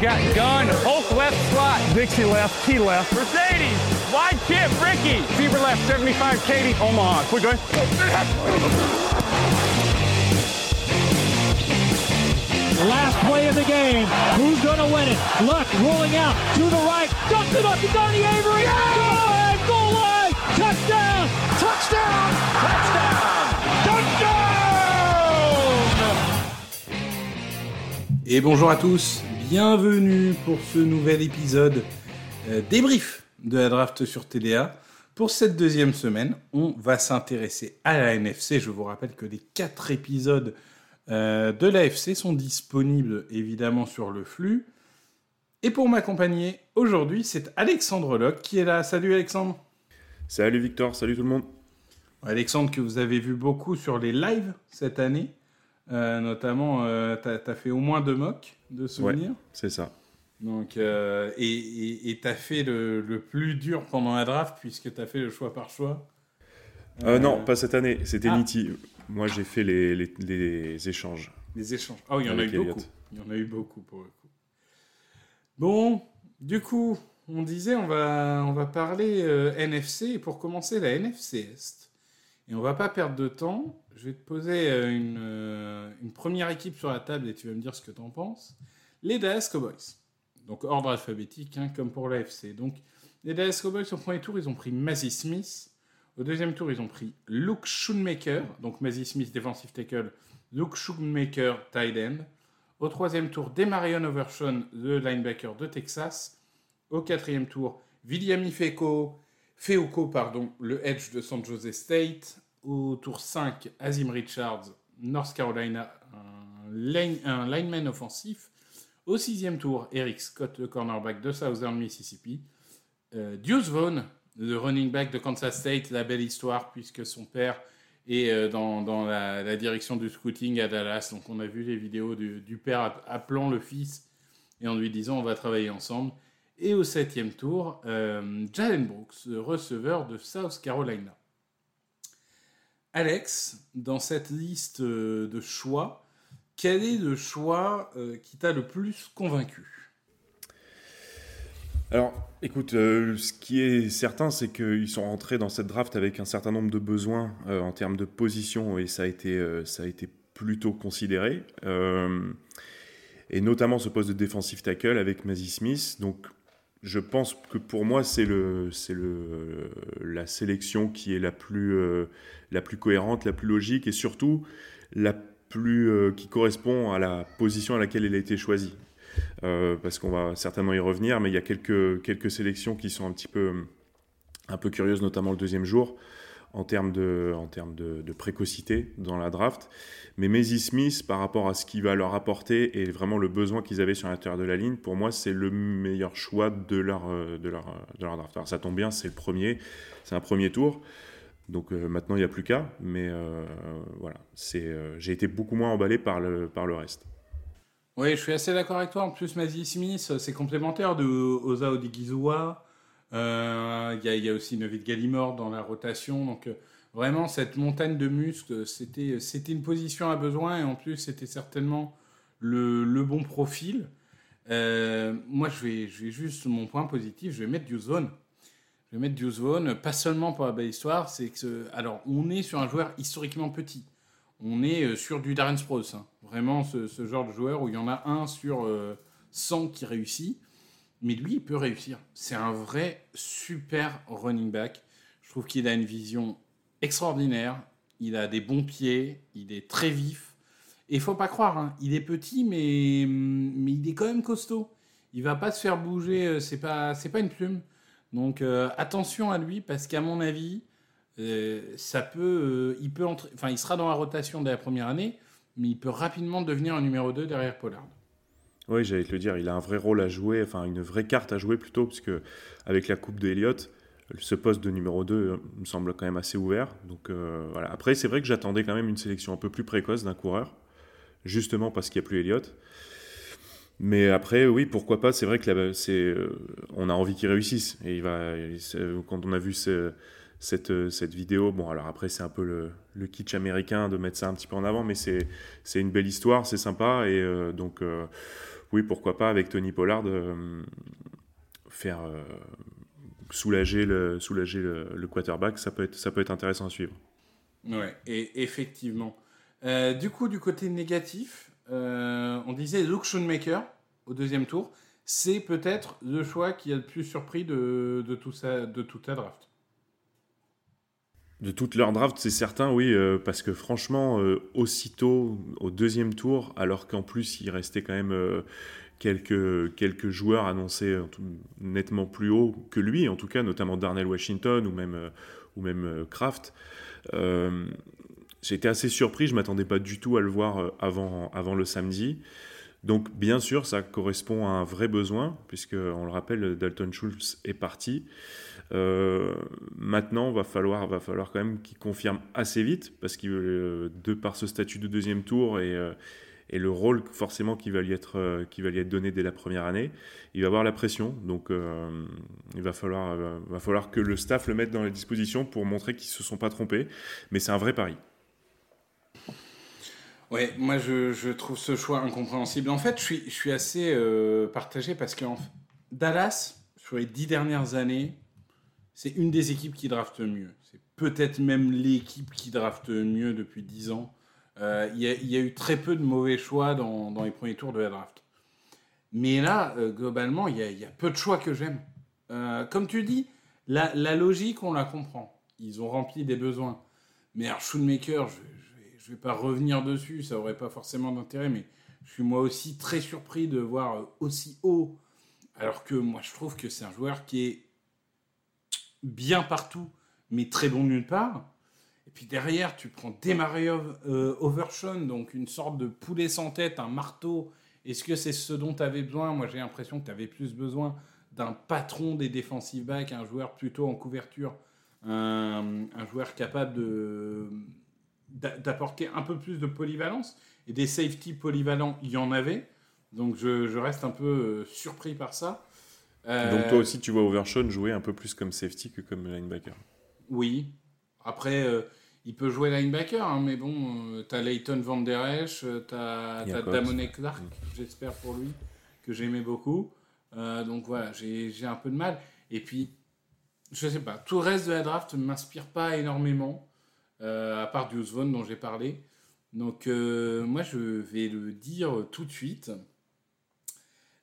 Got gun, Hulk left slot. Dixie left, T left. Mercedes, wide chip, Ricky. Fever left, 75, Katie, Omaha. Quick, go Last play of the game. Who's going to win it? Luck rolling out to the right. Dumps it up to Donnie Avery. Goal line, goal line. Touchdown. Touchdown. Touchdown. Et bonjour à tous, bienvenue pour ce nouvel épisode euh, débrief de la draft sur TDA. Pour cette deuxième semaine, on va s'intéresser à la NFC. Je vous rappelle que les quatre épisodes euh, de l'AFC sont disponibles évidemment sur le flux. Et pour m'accompagner aujourd'hui, c'est Alexandre Locke qui est là. Salut Alexandre. Salut Victor, salut tout le monde. Alexandre, que vous avez vu beaucoup sur les lives cette année. Euh, notamment, euh, tu as, fait au moins deux mocks de souvenirs. Ouais, c'est ça. Donc, euh, et tu as fait le, le, plus dur pendant la draft puisque tu as fait le choix par choix. Euh, non, pas cette année, c'était ah. Nitti. Moi, j'ai fait les, les, les, échanges. Les échanges. Ah oui, il y en a eu beaucoup. Il y en a eu beaucoup pour le coup. Bon, du coup, on disait on va, on va parler NFC et pour commencer la NFC Est. Et on va pas perdre de temps. Je vais te poser euh, une, euh, une, première équipe sur la table et tu vas me dire ce que tu en penses. Les Dallas Cowboys. Donc ordre alphabétique, hein, comme pour l'AFC. Donc les Dallas Cowboys au premier tour, ils ont pris Mazzy Smith. Au deuxième tour, ils ont pris Luke Schoonmaker. Donc Mazzy Smith, defensive tackle. Luke Schoonmaker, tight end. Au troisième tour, Demarion Overshawn, le linebacker de Texas. Au quatrième tour, William Feko, Feuco, pardon, le edge de San Jose State. Au tour 5, Azim Richards, North Carolina, un, line, lineman offensif. Au sixième tour, Eric Scott, le cornerback de Southern Mississippi. Euh, Deuce Vaughn, le running back de Kansas State, la belle histoire, puisque son père est euh, dans, la, direction du scouting à Dallas. Donc on a vu les vidéos du, père appelant le fils et en lui disant on va travailler ensemble. Et au septième tour, euh, Jalen Brooks, receveur de South Carolina. Alex, dans cette liste euh, de choix, quel est le choix euh, qui t'a le plus convaincu? Alors, écoute, ce qui est certain, c'est qu'ils sont rentrés dans cette draft avec un certain nombre de besoins en termes de position et ça a été, ça a été plutôt considéré. et notamment ce poste de defensive tackle avec Mazzy Smith. Donc, je pense que pour moi, c'est le, c'est le, la sélection qui est la plus, la plus cohérente, la plus logique et surtout la plus, qui correspond à la position à laquelle elle a été choisie. Euh, parce qu'on va certainement y revenir, mais il y a quelques, quelques sélections qui sont un petit peu, un peu curieuses, notamment le deuxième jour, en termes de, en termes de, précocité dans la draft. Mais Maisy Smith, par rapport à ce qu'il va leur apporter et vraiment le besoin qu'ils avaient sur l'intérieur de la ligne, pour moi, c'est le meilleur choix de leur, de leur, de leur draft. Alors ça tombe bien, c'est le premier, c'est un premier tour. Donc euh, maintenant, il n'y a plus qu'à, mais euh, voilà, euh, j'ai été beaucoup moins emballé par le, par le reste. Oui, je suis assez d'accord avec toi. En plus, Mazzy Smith, c'est complémentaire de Oza Odigizua. Il euh, y, y, a aussi Novid Gallimore dans la rotation. Donc, euh, Vraiment, cette montagne de muscles, c'était, c'était une position à besoin et en plus, c'était certainement le, bon profil. Euh, moi, je vais, je vais juste, mon point positif, je vais mettre Vaughn. Je vais mettre Vaughn, pas seulement pour la belle histoire, c'est que, alors, on est sur un joueur historiquement petit. On est sur du Darren Sproles, hein. vraiment ce, ce, genre de joueur où il y en a un sur 100 qui réussit. Mais lui, il peut réussir. C'est un vrai super running back. Je trouve qu'il a une vision extraordinaire. Il a des bons pieds. Il est très vif. Et faut pas croire, hein, il est petit, mais, mais il est quand même costaud. Il va pas se faire bouger. Euh, c'est pas, c'est pas une plume. Donc euh, attention à lui parce qu'à mon avis, euh, ça peut, il peut enfin, il sera dans la rotation dès la première année, mais il peut rapidement devenir un numéro 2 derrière Pollard. Oui, j'allais te le dire, il a un vrai rôle à jouer, enfin une vraie carte à jouer plutôt, parce que avec la coupe de Elliott, ce poste de numéro 2 euh, me semble quand même assez ouvert. Donc euh, voilà. Après, c'est vrai que j'attendais quand même une sélection un peu plus précoce d'un coureur, justement parce qu'il n'y a plus Elliott. Mais après, oui, pourquoi pas C'est vrai que c'est, euh, on a envie qu'il réussisse. Et il va, quand on a vu ce, cette, cette vidéo, bon, alors après, c'est un peu le, le, kitsch américain de mettre ça un petit peu en avant, mais c'est, une belle histoire, c'est sympa. Et euh, donc, euh, oui, pourquoi pas avec Tony Pollard euh, faire soulager, le, soulager le, quarterback, ça peut, être, ça peut être intéressant à suivre. Ouais, et effectivement. du coup, du côté négatif, euh, on disait Luke Schoonmaker au deuxième tour. C'est peut-être le choix qui a le plus surpris de, de, tout ça, de toute la draft. De toute leur draft, c'est certain, oui, euh, parce que franchement, euh, aussitôt au deuxième tour, alors qu'en plus il restait quand même euh, quelques, joueurs annoncés nettement plus haut que lui, en tout cas, notamment Darnell Washington ou même, ou même Kraft. Été assez surpris, je ne m'attendais pas du tout à le voir avant, avant le samedi. Donc bien sûr, ça correspond à un vrai besoin, puisque on le rappelle, Dalton Schultz est parti. Euh, maintenant, va falloir, va falloir quand même qu'il confirme assez vite, parce que euh, de par ce statut de deuxième tour et, euh, le rôle forcément qui va lui être, qui va lui être donné dès la première année, il va avoir la pression. Donc il va falloir, va falloir que le staff le mette dans les dispositions pour montrer qu'ils se sont pas trompés. Mais c'est un vrai pari. Ouais, moi je, trouve ce choix incompréhensible. En fait, je suis, assez partagé parce que Dallas, sur les dix dernières années, c'est une des équipes qui drafte mieux. C'est peut-être même l'équipe qui drafte mieux depuis dix ans. Euh, il y, a eu très peu de mauvais choix dans, les premiers tours de la draft. Mais là, euh, globalement, il y, a peu de choix que j'aime. Euh, comme tu dis, la, logique, on la comprend. Ils ont rempli des besoins. Mais alors, Shoemaker, je, je vais pas revenir dessus, ça aurait pas forcément d'intérêt, mais je suis moi aussi très surpris de voir aussi haut, alors que moi je trouve que c'est un joueur qui est bien partout, mais très bon nulle part. Et puis derrière, tu prends Demario euh, Overshawn, donc une sorte de poulet sans tête, un marteau. Est-ce que c'est ce dont tu avais besoin? Moi j'ai l'impression que tu avais plus besoin d'un patron des defensive backs, un joueur plutôt en couverture, un, joueur capable d'apporter un peu plus de polyvalence. Et des safety polyvalents, il y en avait. Donc je, je reste un peu euh, surpris par ça. Euh... Donc toi aussi, tu vois Overshawn jouer un peu plus comme safety que comme linebacker Oui. Après, euh, il peut jouer linebacker, hein, mais bon, euh, tu as Leighton Van Der Esch, tu as, Damone Clark, mm. j'espère pour lui, que j'aimais beaucoup. Euh, donc voilà, j'ai un peu de mal. Et puis, je sais pas, tout le reste de la draft ne m'inspire pas énormément euh, à part du dont j'ai parlé. Donc euh, moi je vais le dire tout de suite.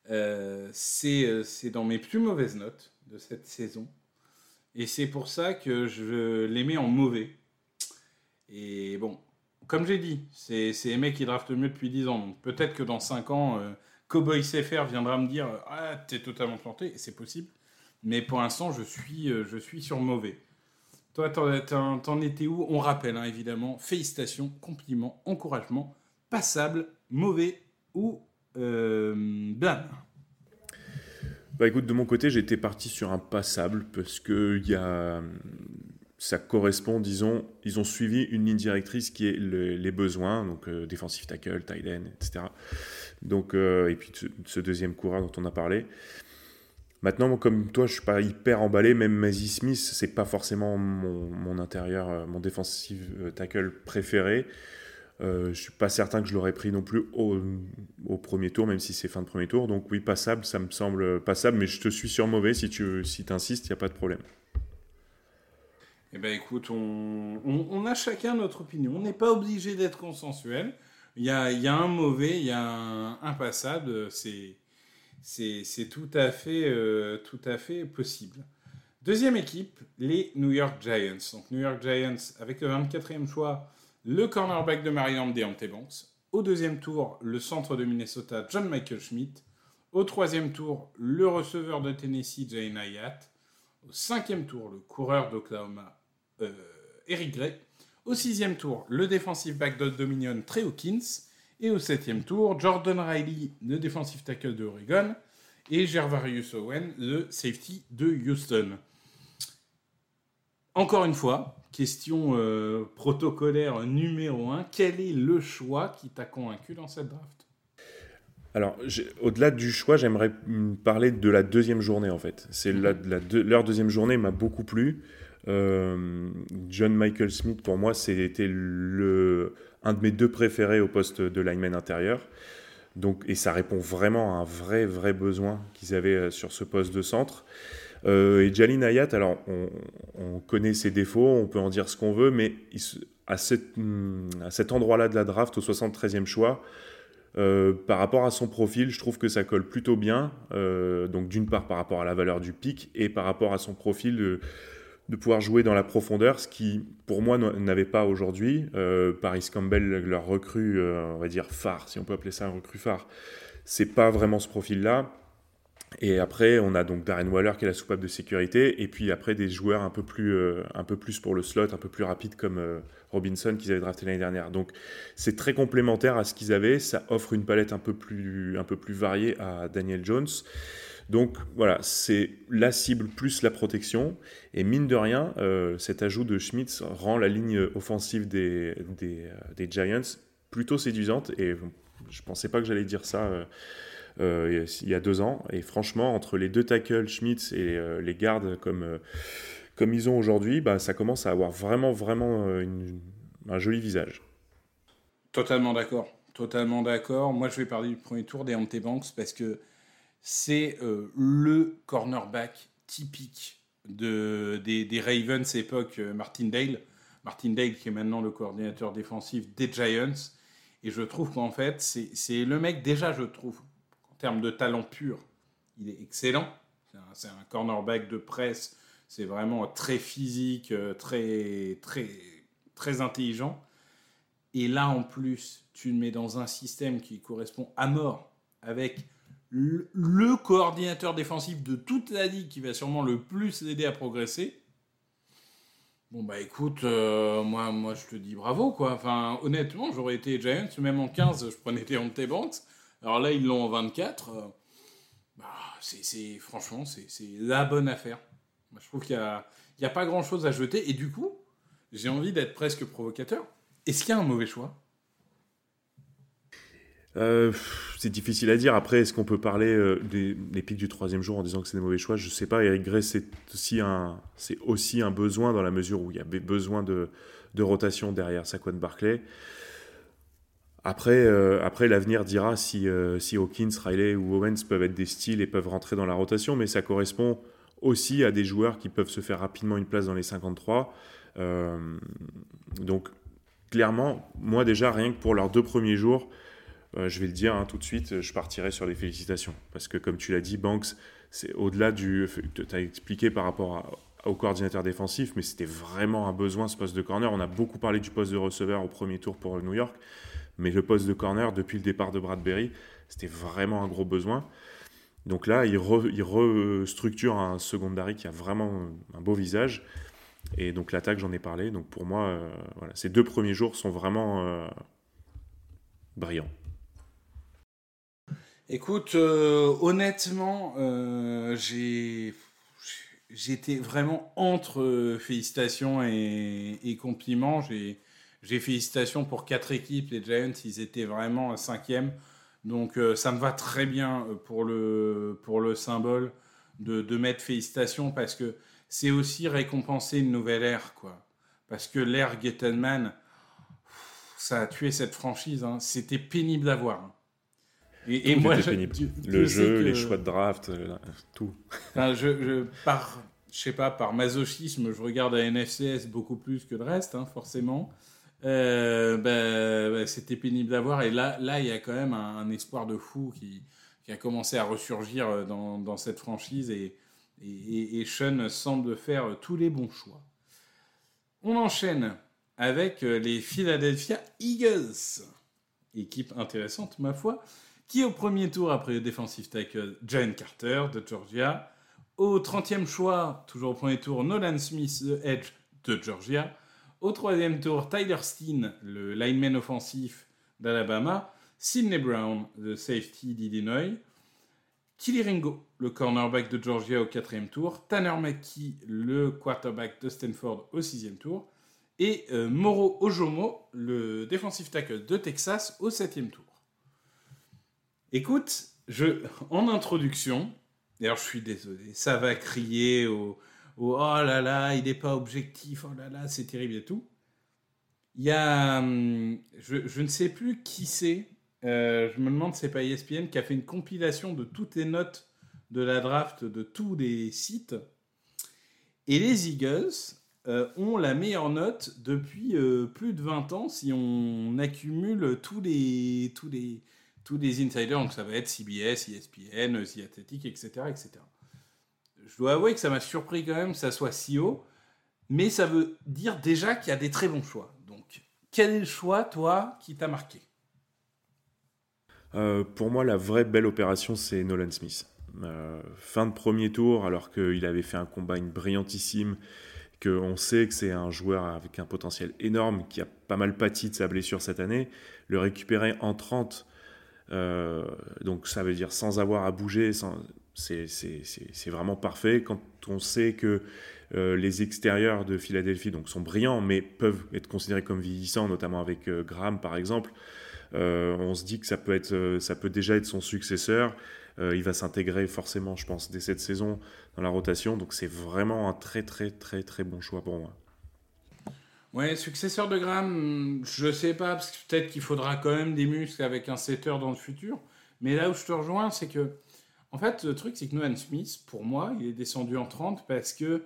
Euh, c'est dans mes plus mauvaises notes de cette saison. Et c'est pour ça que je les mets en mauvais. Et bon, comme j'ai dit, c'est les mecs qui draftent mieux depuis 10 ans. Donc peut-être que dans 5 ans, euh, Cowboy CFR viendra me dire Ah, t'es totalement planté. C'est possible. Mais pour l'instant, je suis, je suis sur mauvais. Toi, t'en étais où? On rappelle, hein, évidemment, félicitations, compliments, encouragements, passable, mauvais ou euh, blâme bah écoute, de mon côté, j'étais parti sur un passable parce que y a, ça correspond, disons, ils ont suivi une ligne directrice qui est le, les besoins, donc euh, défensif tackle, tight end, etc. Donc, euh, et puis ce deuxième coureur dont on a parlé. Maintenant, comme toi, je suis pas hyper emballé. Même Mazzy Smith, c'est pas forcément mon, intérieur, mon défensif tackle préféré. Euh, je suis pas certain que je l'aurais pris non plus au, premier tour, même si c'est fin de premier tour. Donc oui, passable, ça me semble passable, mais je te suis sur mauvais. Si tu si insistes, il n'y a pas de problème. Eh bien écoute, on, a chacun notre opinion. On n'est pas obligé d'être consensuel. Il y a, un mauvais, il y a un, un passable. C'est c'est tout à fait euh, tout à fait possible. Deuxième équipe, les New York Giants. Donc New York Giants avec le 24e choix le cornerback de Maryland, Deontay Banks. Au deuxième tour, le centre de Minnesota, John Michael Schmidt. Au troisième tour, le receveur de Tennessee, Jane Hayat. Au cinquième tour, le coureur d'Oklahoma, euh, Eric Gray. Au sixième tour, le défensif back de Dominion, Trey Hawkins. Et au septième tour, Jordan Riley, le défensif tackle de Oregon. Et Gervarius Owen, le safety de Houston. Encore une fois, question euh, protocolaire numéro 1, quel est le choix qui t'a convaincu dans cette draft? Alors, au-delà du choix, j'aimerais parler de la deuxième journée en fait. C'est la, leur deuxième journée m'a beaucoup plu. Euh, John Michael Smith, pour moi, c'était le, un de mes deux préférés au poste de lineman intérieur. Donc, et ça répond vraiment à un vrai, vrai besoin qu'ils avaient euh, sur ce poste de centre. Euh, et Jalin Hayat, alors on, connaît ses défauts, on peut en dire ce qu'on veut, mais à, hmm, à cet endroit-là de la draft, au 73e choix, euh, par rapport à son profil, je trouve que ça colle plutôt bien. Euh, donc d'une part par rapport à la valeur du pic et par rapport à son profil de, de pouvoir jouer dans la profondeur, ce qui pour moi n'avait pas aujourd'hui. Paris Campbell, leur recrue, on va dire phare, si on peut appeler ça un recrue phare, c'est pas vraiment ce profil-là. Et après, on a donc Darren Waller qui est la soupape de sécurité, et puis après des joueurs un peu plus, euh, un peu plus pour le slot, un peu plus rapide comme euh, Robinson qu'ils avaient drafté l'année dernière. Donc c'est très complémentaire à ce qu'ils avaient, ça offre une palette un peu plus, un peu plus variée à Daniel Jones. Donc voilà, c'est la cible plus la protection. Et mine de rien, euh, cet ajout de Schmitz rend la ligne offensive des, des, des Giants plutôt séduisante. Et je ne pensais pas que j'allais dire ça euh, il y a deux ans. Et franchement, entre les deux tackles, Schmitz et euh, les gardes comme, euh, comme ils ont aujourd'hui, bah, ça commence à avoir vraiment, vraiment un joli visage. Totalement d'accord. Totalement d'accord. Moi, je vais parler du premier tour des Ante Banks parce que c'est le cornerback typique de, des, des Ravens époque Martindale. Martindale qui est maintenant le coordinateur défensif des Giants. Et je trouve qu'en fait, c'est le mec, déjà, je trouve, termes de talent pur, il est excellent. C'est un, cornerback de presse. C'est vraiment très physique, euh, très, très, très intelligent. Et là, en plus, tu le mets dans un système qui correspond à mort avec le, coordinateur défensif de toute la ligue qui va sûrement le plus l'aider à progresser. Bon bah écoute, euh, moi, moi je te dis bravo quoi. Enfin honnêtement, j'aurais été Giants, même en 15, je prenais Deontay Banks. Alors là, ils l'ont en 24. Euh, bah, c'est, franchement, c'est, la bonne affaire. je trouve qu'il n'y a, a pas grand-chose à jeter. Et du coup, j'ai envie d'être presque provocateur. Est-ce qu'il y a un mauvais choix? Euh, c'est difficile à dire. Après, est-ce qu'on peut parler euh, des, pics du troisième jour en disant que c'est des mauvais choix? Je ne sais pas. Eric Gray, c'est aussi, un, c'est aussi un besoin dans la mesure où il y avait besoin de, de rotation derrière Saquon Barclay. Après, euh, après l'avenir dira si, euh, si Hawkins, Riley ou Owens peuvent être des styles et peuvent rentrer dans la rotation, mais ça correspond aussi à des joueurs qui peuvent se faire rapidement une place dans les 53. Euh, donc, clairement, moi déjà, rien que pour leurs deux premiers jours, je vais le dire hein, tout de suite, je partirai sur les félicitations. Parce que, comme tu l'as dit, Banks, c'est au-delà du. Tu as expliqué par rapport au coordinateur défensif, mais c'était vraiment un besoin ce poste de corner. On a beaucoup parlé du poste de receveur au premier tour pour New York. Mais le poste de corner, depuis le départ de Bradbury, c'était vraiment un gros besoin. Donc là, il, restructure un secondary qui a vraiment un beau visage. Et donc l'attaque, j'en ai parlé. Donc pour moi, euh, ces deux premiers jours sont vraiment euh, brillants. Écoute, euh, honnêtement, j'ai j'étais vraiment entre félicitations et, et compliments. J'ai j'ai félicitations pour quatre équipes. Les Giants, ils étaient vraiment cinquième. Donc euh, ça me va très bien euh, pour le, pour le symbole de, de mettre félicitations parce que c'est aussi récompenser une nouvelle ère, quoi. Parce que l'ère Gettenman, ça a tué cette franchise. Hein. C'était pénible à voir. Et, moi, pénible. le jeu, les choix de draft, euh, tout. Enfin, je, je, par, je sais pas, par masochisme, je regarde à NFCS beaucoup plus que le reste, hein, forcément. Euh, ben, ben, c'était pénible à voir. Et là, là, il y a quand même un, espoir de fou qui, qui, a commencé à ressurgir euh, dans, dans cette franchise. Et, et, et, Sean semble faire tous les bons choix. On enchaîne avec euh, les Philadelphia Eagles. Équipe intéressante, ma foi, qui au premier tour après le defensive tackle Jane Carter de Georgia, au 30e choix, toujours au premier tour, Nolan Smith, de Edge de Georgia, au troisième tour, Tyler Steen, le lineman offensif d'Alabama, Sidney Brown, le safety d'Illinois, Killy Ringo, le cornerback de Georgia au quatrième tour, Tanner McKee, le quarterback de Stanford au sixième tour, et euh, Moro Ojomo, le defensive tackle de Texas au septième tour. Écoute, je, en introduction, d'ailleurs je suis désolé, ça va crier au, oh là là, il n'est pas objectif, oh là là, c'est terrible et tout. Il y a, hum, je, ne sais plus qui c'est, euh, je me demande si c'est pas ESPN qui a fait une compilation de toutes les notes de la draft de tous les sites. Et les Eagles euh, ont la meilleure note depuis euh, plus de 20 ans si on accumule tous les, tous les, tous les insiders. Donc ça va être CBS, ESPN, The Athletic, etc., etc. Je dois avouer que ça m'a surpris quand même que ça soit si haut. Mais ça veut dire déjà qu'il y a des très bons choix. Donc, quel est le choix, toi, qui t'a marqué? Euh, pour moi, la vraie belle opération, c'est Nolan Smith. Euh, fin de premier tour, alors qu'il avait fait un combine brillantissime, qu'on sait que c'est un joueur avec un potentiel énorme, qui a pas mal pâti de sa blessure cette année, le récupérer en 30, euh, donc ça veut dire sans avoir à bouger, c'est vraiment parfait. Quand on sait que les extérieurs de Philadelphie donc, sont brillants, mais peuvent être considérés comme vieillissants, notamment avec Graham par exemple, euh, on se dit que ça peut, être, euh, ça peut déjà être son successeur. Euh, il va s'intégrer forcément, je pense, dès cette saison dans la rotation. Donc c'est vraiment un très très très très bon choix pour moi. Ouais, successeur de Graham, je sais pas, parce que peut-être qu'il faudra quand même des muscles avec un setter dans le futur. Mais là où je te rejoins, c'est que, en fait, le truc, c'est que Nolan Smith, pour moi, il est descendu en 30 parce que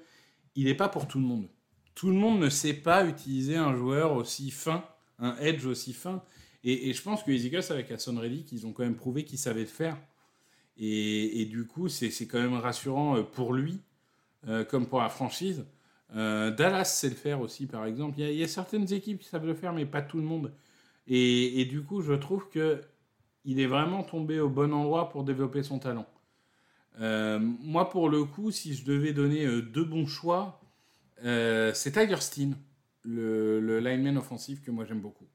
il n'est pas pour tout le monde. Tout le monde ne sait pas utiliser un joueur aussi fin, un edge aussi fin. Et, je pense que les Eagles, avec Hassan Reddick, ils ont quand même prouvé qu'ils savaient le faire. Et, du coup, c'est quand même rassurant euh, pour lui, euh, comme pour la franchise. Euh, Dallas sait le faire aussi, par exemple. Il y, a, certaines équipes qui savent le faire, mais pas tout le monde. Et, du coup, je trouve que il est vraiment tombé au bon endroit pour développer son talent. moi, pour le coup, si je devais donner deux bons choix, c'est Tiger Steen, le, lineman offensif que moi j'aime beaucoup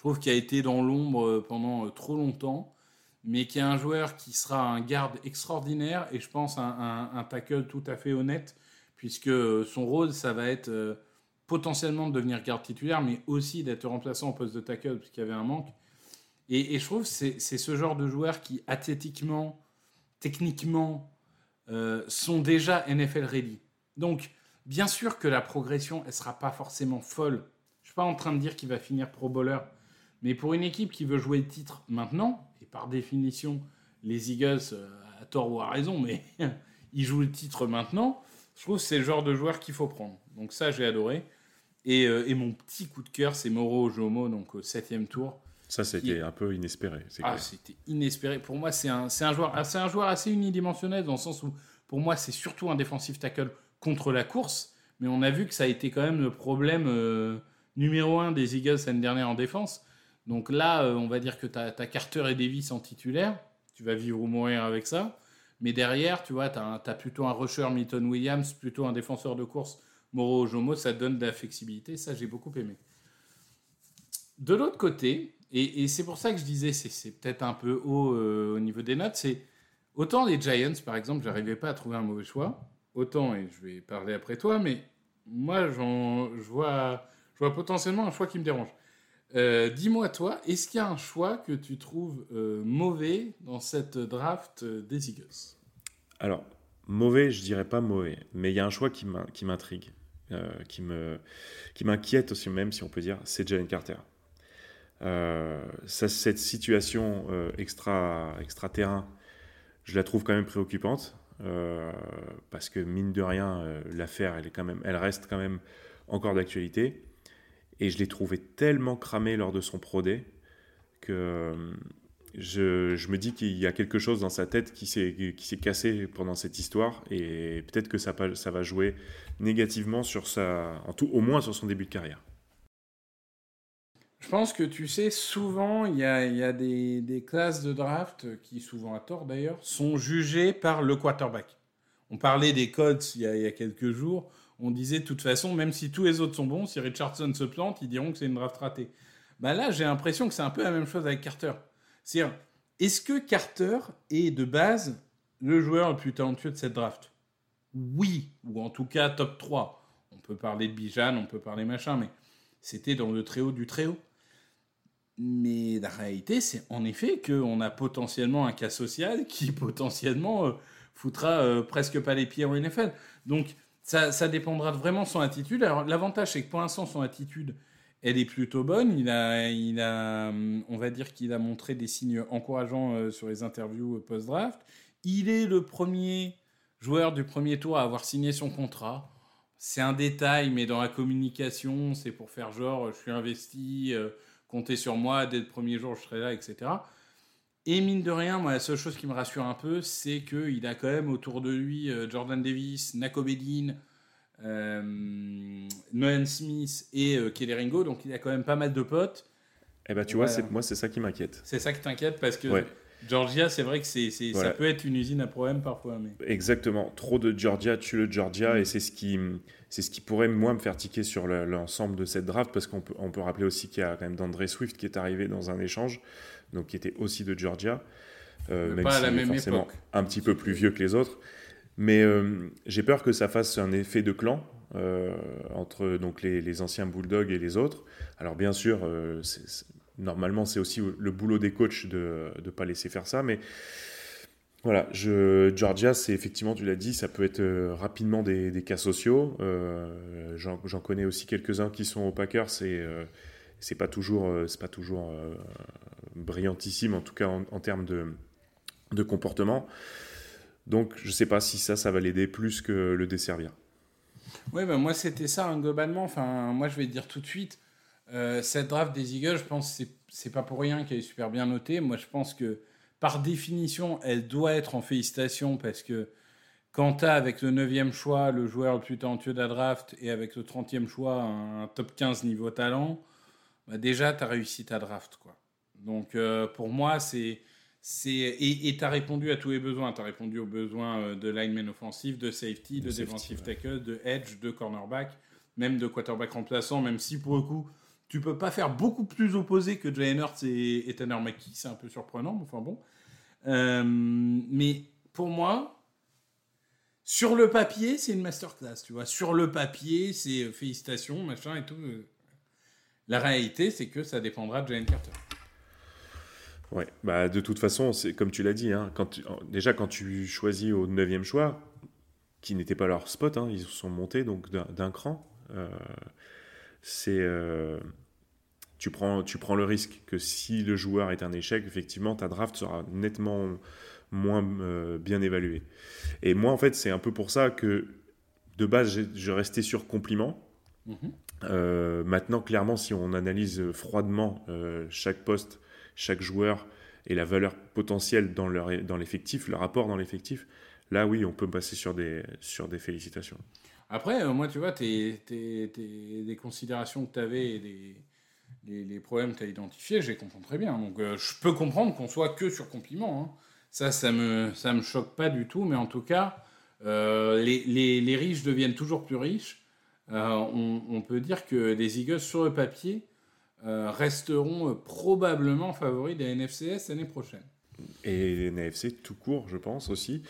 je trouve qu'il a été dans l'ombre euh, pendant euh, trop longtemps, mais qui est un joueur qui sera un garde extraordinaire et je pense un, tackle tout à fait honnête, puisque euh, son rôle, ça va être potentiellement de devenir garde titulaire, mais aussi d'être remplaçant au poste de tackle, puisqu'il y avait un manque. Et, je trouve que c'est ce genre de joueurs qui, athlétiquement, techniquement, sont déjà NFL ready. Donc, bien sûr que la progression, elle sera pas forcément folle. Je suis pas en train de dire qu'il va finir pro bowler mais pour une équipe qui veut jouer le titre maintenant, et par définition, les Eagles, euh, à tort ou à raison, mais ils jouent le titre maintenant, je trouve que c'est le genre de joueur qu'il faut prendre. Donc ça, j'ai adoré. Et, euh, et, mon petit coup de cœur, c'est Moro Jomo, donc au septième tour. Ça, c'était un peu inespéré. Ah, c'était inespéré. Pour moi, c'est un, un, joueur, un joueur assez unidimensionnel, dans le sens où, pour moi, c'est surtout un défensif tackle contre la course. Mais on a vu que ça a été quand même le problème euh, numéro un des Eagles l'année dernière en défense. Donc là, euh, on va dire que tu as, Carter et Davis en titulaire. Tu vas vivre ou mourir avec ça. Mais derrière, tu vois, tu as, plutôt un rusher Milton Williams, plutôt un défenseur de course Moro Jomo. Ça donne de la flexibilité. Ça, j'ai beaucoup aimé. De l'autre côté, et, c'est pour ça que je disais, c'est peut-être un peu haut euh, au niveau des notes, c'est autant les Giants, par exemple, j'arrivais pas à trouver un mauvais choix. Autant, et je vais parler après toi, mais moi, je vois, je vois potentiellement un choix qui me dérange. Euh, dis-moi, toi, est-ce qu'il y a un choix que tu trouves euh, mauvais dans cette draft euh, des Eagles? Alors, mauvais, je dirais pas mauvais, mais il y a un choix qui m'intrigue, qui m'inquiète aussi même si on peut dire, c'est Jalen Carter. Cette situation extra extra je la trouve quand même préoccupante parce que mine de rien, l'affaire elle elle reste quand même encore d'actualité et je l'ai trouvé tellement cramé lors de son Pro que je, me dis qu'il y a quelque chose dans sa tête qui s'est cassé pendant cette histoire et peut-être que ça, va jouer négativement sur sa, en tout, au moins sur son début de carrière. Je pense que tu sais, souvent, il y a, y a des, des, classes de draft qui, souvent à tort d'ailleurs, sont jugées par le quarterback. On parlait des a, il y a quelques jours. On disait de toute façon, même si tous les autres sont bons, si Richardson se plante, ils diront que c'est une draft ratée. Bah là, j'ai l'impression que c'est un peu la même chose avec Carter. C'est-à-dire, est-ce que Carter est de base le joueur le plus talentueux de cette draft? Oui, ou en tout cas top 3. On peut parler de Bijan, on peut parler machin, mais c'était dans le très haut du très haut. Mais la réalité, c'est en effet qu'on a potentiellement un cas social qui potentiellement euh, foutra euh, presque pas les pieds en NFL. Donc ça, dépendra vraiment de son attitude. L'avantage, c'est que pour l'instant, son attitude, elle est plutôt bonne. Il a, on va dire qu'il a montré des signes encourageants euh, sur les interviews euh, post-draft. Il est le premier joueur du premier tour à avoir signé son contrat. C'est un détail, mais dans la communication, c'est pour faire genre, je suis investi, euh, comptez sur moi, dès le premier jour, je serai là, etc. Et mine de rien, moi, la seule chose qui me rassure un peu, c'est qu'il a quand même autour de lui Jordan Davis, Nako euh, Nolan Smith et euh, Kelly Ringo, donc il a quand même pas mal de potes. Eh ben tu vois, moi c'est ça qui m'inquiète. C'est ça qui t'inquiète parce que Georgia, c'est vrai que c'est, ça peut être une usine à problème parfois. Mais... Exactement, trop de Georgia tue le Georgia et c'est ce qui, c'est ce qui pourrait moi me faire tiquer sur l'ensemble de cette draft parce qu'on peut, on peut rappeler aussi qu'il y a quand même d'André Swift qui est arrivé dans un échange, donc qui était aussi de Georgia, euh, même pas à la même forcément époque. un petit peu plus vieux que les autres. Mais euh, j'ai peur que ça fasse un effet de clan euh, entre donc les, anciens Bulldogs et les autres. Alors bien sûr, euh, normalement c'est aussi le boulot des coachs de ne pas laisser faire ça, mais voilà, Georgia, c'est effectivement, tu l'as dit, ça peut être rapidement des, cas sociaux. J'en connais aussi quelques-uns qui sont aux Packers, c'est c'est pas toujours, c'est pas toujours brillantissime, en tout cas en, termes de, de comportement. Donc, je sais pas si ça, ça va l'aider plus que le desservir. Oui, ben moi, c'était ça, hein, globalement. Enfin, moi, je vais dire tout de suite, euh, cette draft des Eagles, je pense que c'est pas pour rien qu'elle est super bien notée. Moi, je pense que, par définition, elle doit être en félicitations parce que quand tu as, avec le 9e choix, le joueur le plus talentueux de la draft et avec le 30e choix, un, top 15 niveau talent, bah déjà, tu as réussi ta draft. Quoi. Donc, euh, pour moi, c'est et tu as répondu à tous les besoins. Tu as répondu aux besoins euh, de lineman offensif, de safety, de, defensive tackle, de edge, de cornerback, même de quarterback remplaçant, même si pour le coup, tu peux pas faire beaucoup plus opposé que Jalen Hurts et, Tanner McKee. C'est un peu surprenant, mais enfin bon. Euh, mais pour moi, sur le papier, c'est une masterclass, tu vois. Sur le papier, c'est euh, félicitations, machin et tout. La réalité, c'est que ça dépendra de Jalen Carter. Ouais, bah de toute façon, c'est comme tu l'as dit, hein, quand déjà quand tu choisis au 9 choix, qui n'était pas leur spot, hein, ils sont montés donc d'un cran, euh, c'est. Euh, tu, prends, tu prends le risque que si le joueur est un échec, effectivement, ta draft sera nettement moins euh, bien évaluée. Et moi, en fait, c'est un peu pour ça que de base, je restais sur compliment. Mm-hmm. maintenant, clairement, si on analyse froidement chaque poste chaque joueur et la valeur potentielle dans, leur, dans l'effectif, le rapport dans l'effectif, là oui, on peut passer sur des, sur des félicitations. Après, euh, moi, tu vois, tes, des considérations que tu avais et les, les, problèmes que tu as identifiés, je les comprends très bien. Donc, euh, je peux comprendre qu'on soit que sur compliment. Hein. Ça, ça me, ça me choque pas du tout, mais en tout cas, euh, les, les, riches deviennent toujours plus riches. On, on, peut dire que les Eagles, sur le papier, euh, resteront euh, probablement favoris des NFCS l'année prochaine. Et les NFC tout court, je pense aussi.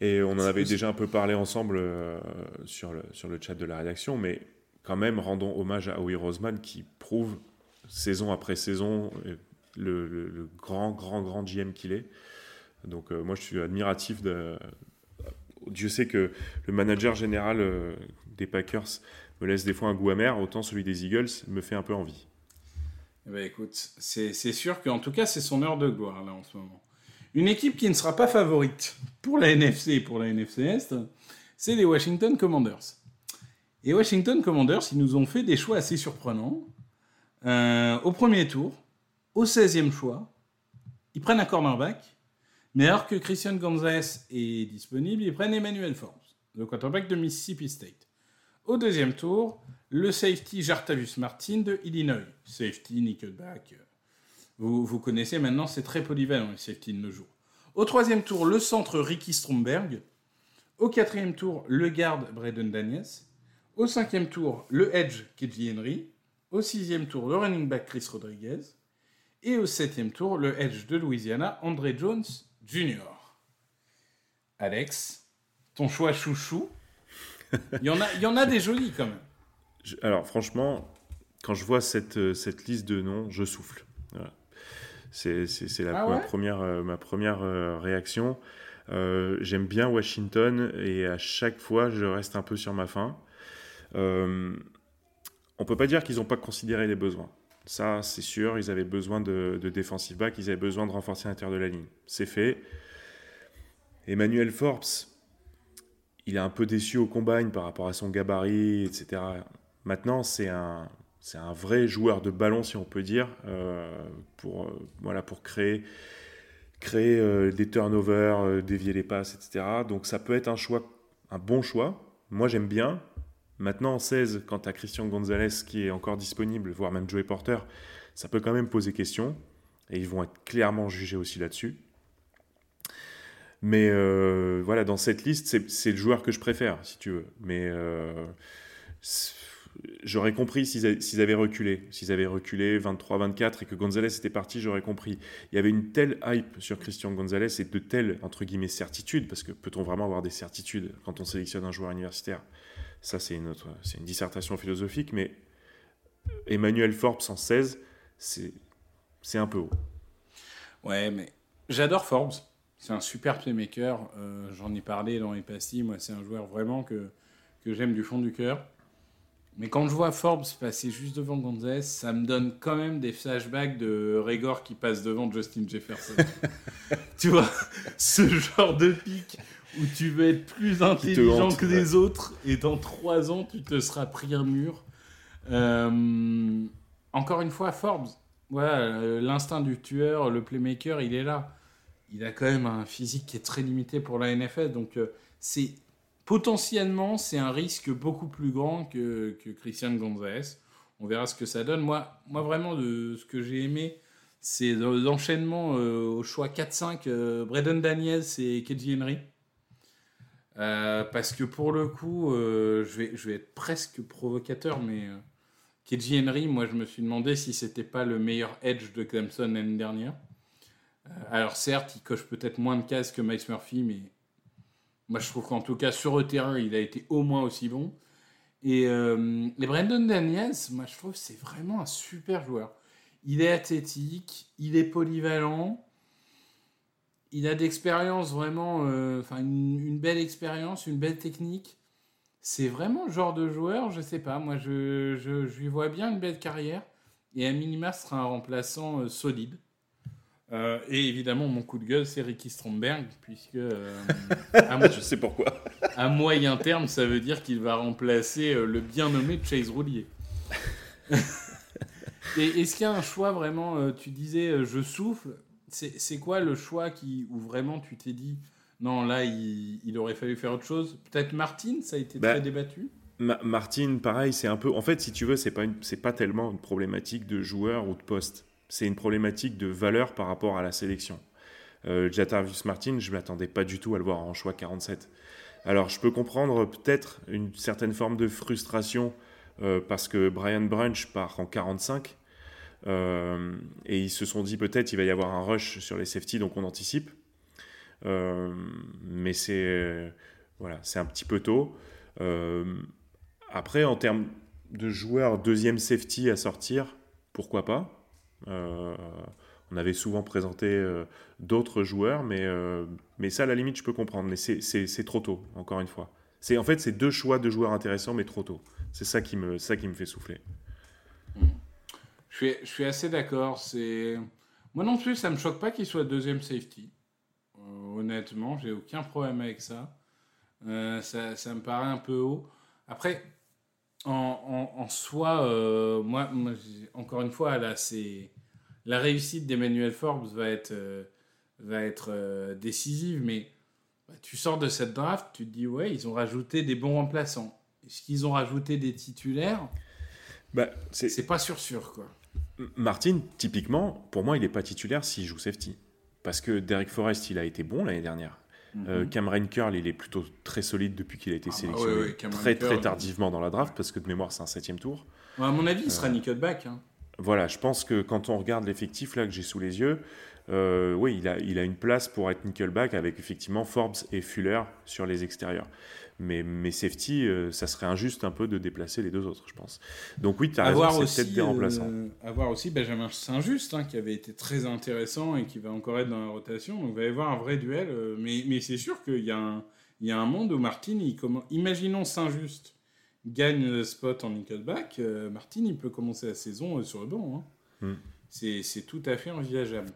Et on en avait déjà un peu parlé ensemble euh, sur, le, sur le chat de la rédaction, mais quand même, rendons hommage à Howie Roseman qui prouve saison après saison le, grand, grand, grand GM qu'il est. Donc moi, je suis admiratif de, Dieu sait que le manager général des Packers me laisse des fois un goût amer, autant celui des Eagles me fait un peu envie. Eh ben, écoute, c'est sûr qu'en tout cas, c'est son heure de gloire là en ce moment. Une équipe qui ne sera pas favorite pour la NFC et pour la NFC Est, c'est les Washington Commanders. Et Washington Commanders, ils nous ont fait des choix assez surprenants. Euh, au premier tour, au 16e choix, ils prennent un cornerback, mais alors que Christian Gonzalez est disponible, ils prennent Emmanuel Forbes, le quarterback de Mississippi State. Au deuxième tour, le safety Jartavius Martin de Illinois. Safety, nickelback. Vous, vous connaissez maintenant, c'est très polyvalent les safety de nos jours. Au troisième tour, le centre Ricky Stromberg. Au quatrième tour, le garde Braden Daniels. Au cinquième tour, le edge KJ Henry. Au sixième tour, le running back Chris Rodriguez. Et au septième tour, le edge de Louisiana, André Jones Jr. Alex, ton choix chouchou il y, en a, il y en a des jolis quand même. alors franchement, quand je vois cette, euh, cette liste de noms, je souffle. C'est la, ah ma première, euh, ma première euh, réaction. J'aime bien Washington et à chaque fois, je reste un peu sur ma faim. On peut pas dire qu'ils n'ont pas considéré les besoins. Ça, c'est sûr, ils avaient besoin de, de back, ils avaient besoin de renforcer l'intérieur de la ligne. C'est fait. Emmanuel Forbes, il est un peu déçu au combine par rapport à son gabarit, etc. Maintenant, c'est un, c'est un vrai joueur de ballon, si on peut dire, euh, pour, euh, voilà, pour créer, créer euh, des turnovers, dévier les passes, etc. Donc ça peut être un choix, un bon choix. Moi, j'aime bien. Maintenant, en 16, quant à Christian Gonzalez qui est encore disponible, voire même Joey Porter, ça peut quand même poser question. Et ils vont être clairement jugés aussi là-dessus. Mais euh, voilà, dans cette liste, c'est le joueur que je préfère, si tu veux. Mais euh, j'aurais compris s'ils avaient reculé. S'ils avaient reculé 23-24 et que Gonzalez était parti, j'aurais compris. Il y avait une telle hype sur Christian Gonzalez et de telles, entre guillemets, certitudes, parce que peut-on vraiment avoir des certitudes quand on sélectionne un joueur universitaire? Ça, c'est une, autre, une dissertation philosophique, mais Emmanuel Forbes en 16, c'est un peu haut. Ouais, mais j'adore Forbes. C'est un super playmaker. Euh, J'en ai parlé dans les pastilles. Moi, c'est un joueur vraiment que, que j'aime du fond du cœur. Mais quand je vois Forbes passer juste devant Gonzalez, ça me donne quand même des flashbacks de Régor qui passe devant Justin Jefferson. tu vois, ce genre de pic où tu veux être plus intelligent que les autres et dans trois ans, tu te seras pris un mur. Euh, encore une fois, Forbes, voilà, euh, l'instinct du tueur, le playmaker, il est là il a quand même un physique qui est très limité pour la NFL. Donc, euh, c'est potentiellement, c'est un risque beaucoup plus grand que, que, Christian Gonzalez. On verra ce que ça donne. Moi, moi vraiment, de ce que j'ai aimé, c'est l'enchaînement euh, au choix 4-5, euh, Braden Daniels et KJ Henry. Parce que pour le coup, je, vais, je vais être presque provocateur, mais KJ Henry, moi je me suis demandé si c'était pas le meilleur edge de Clemson l'année dernière. Euh, alors certes, il coche peut-être moins de cases que Max Murphy, mais moi je trouve qu'en tout cas sur le terrain, il a été au moins aussi bon. Et euh, les Brandon Daniels, moi je trouve c'est vraiment un super joueur. Il est athlétique, il est polyvalent, il a d'expérience vraiment, euh, enfin une, belle expérience, une belle technique. C'est vraiment le genre de joueur, je sais pas, moi je, je, je lui vois bien une belle carrière. Et à minima, ce sera un remplaçant solide. Euh, et évidemment, mon coup de gueule, c'est Ricky Stromberg, puisque. Euh, je sais pourquoi. à moyen terme, ça veut dire qu'il va remplacer euh, le bien nommé Chase Roulier. et est-ce qu'il y a un choix vraiment Tu disais, je souffle. C'est quoi le choix qui, où vraiment tu t'es dit, non, là, il, aurait fallu faire autre chose? Peut-être Martin, ça a été bah, très débattu? Martin, pareil, c'est un peu. En fait, si tu veux, c'est pas, pas tellement une problématique de joueur ou de poste c'est une problématique de valeur par rapport à la sélection. Euh, Jatavius Martin, je ne m'attendais pas du tout à le voir en choix 47. Alors je peux comprendre peut-être une certaine forme de frustration euh, parce que Brian Brunch part en 45 euh, et ils se sont dit peut-être il va y avoir un rush sur les safety donc on anticipe. Euh, mais c'est voilà, c'est un petit peu tôt. après en termes de joueurs deuxième safety à sortir, pourquoi pas? Euh, On avait souvent présenté euh, d'autres joueurs, mais, euh, mais ça, à la limite, je peux comprendre. Mais c'est trop tôt, encore une fois. En fait, c'est deux choix de joueurs intéressants, mais trop tôt. C'est ça, qui me, ça qui me fait souffler. Je suis, assez d'accord. Moi non plus, ça me choque pas qu'il soit deuxième safety. Euh, honnêtement, j'ai aucun problème avec ça. ça. ça. me paraît un peu haut. Après, en, soi, moi encore une fois, là, c'est la réussite d'Emmanuel Forbes va être, euh, va être euh, décisive, mais bah, tu sors de cette draft, tu te dis, ouais, ils ont rajouté des bons remplaçants. Est-ce qu'ils ont rajouté des titulaires? Bah, C'est pas sûr sûr, quoi. Martin, typiquement, pour moi, il n'est pas titulaire s'il joue safety. Parce que Derek Forrest, il a été bon l'année dernière. Mhm. Euh, Cameron Curl, il est plutôt très solide depuis qu'il a été ah bah sélectionné très très tardivement dans la draft, parce que de mémoire, c'est un septième tour. à mon avis, il sera nickelback. Hein. Voilà, je pense que quand on regarde l'effectif là que j'ai sous les yeux, euh, oui, il a, il a une place pour être nickelback avec effectivement Forbes et Fuller sur les extérieurs. Mais, mais safety, euh, ça serait injuste un peu de déplacer les deux autres, je pense. Donc oui, tu as raison, c'est peut-être des remplaçants. Euh, avoir aussi Benjamin Saint-Just, hein, qui avait été très intéressant et qui va encore être dans la rotation. Donc il va y avoir un vrai duel. mais mais c'est sûr qu'il y, a un, il y a un monde où Martin, il imaginons Saint-Just gagne le spot en nickelback, euh, Martin, il peut commencer la saison euh, sur le banc. Hein. Hmm. C'est tout à fait envisageable.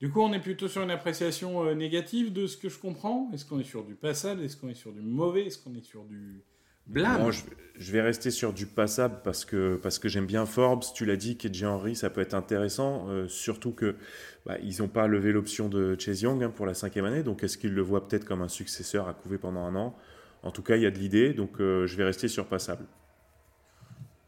Du coup, on est plutôt sur une appréciation euh, négative de ce que je comprends. Est-ce qu'on est sur du passable? Est-ce qu'on est sur du mauvais? Est-ce qu'on est sur du blâme? Je, vais rester sur du passable parce que, parce que j'aime bien Forbes. Tu l'as dit, KJ Henry, ça peut être intéressant. surtout que bah, ils n'ont pas levé l'option de Chase Young hein, pour la cinquième année. Donc, est-ce qu'ils le voient peut-être comme un successeur à couver pendant un an? En tout cas, il y a de l'idée, donc euh, je vais rester sur passable.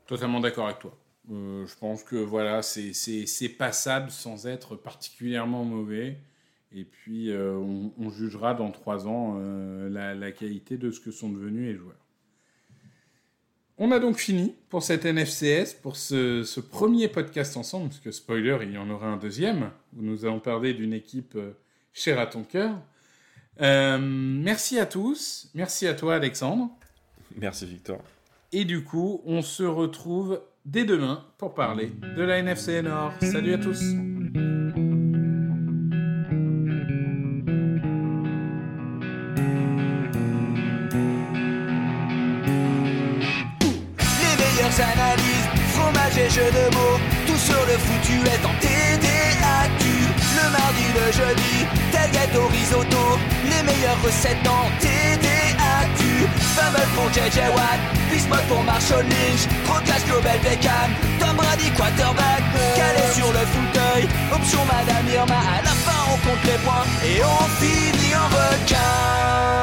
Totalement d'accord avec toi. Euh, je pense que voilà, c'est passable sans être particulièrement mauvais. Et puis, euh, on, jugera dans trois ans la, qualité de ce que sont devenus les joueurs. On a donc fini pour cette NFCS, pour ce, ce, premier podcast ensemble, parce que spoiler, il y en aura un deuxième, où nous allons parler d'une équipe chère à ton cœur. Euh, merci à tous. Merci à toi, Alexandre. Merci, Victor. Et du coup, on se retrouve dès demain pour parler de la NFC Nord. Salut à tous. Les meilleures analyses, fromage et jeux de mots, tout sur le foutu est en TDAQ. Le mardi, le jeudi, tel gâteau risotto Les meilleures recettes dans TDAQ Fumble pour JJ Watt Bismuth pour Marshall Lynch Procast Global Beckham Tom Brady quarterback. Calé sur le fauteuil Option Madame Irma. À la fin on compte les points Et on finit en requin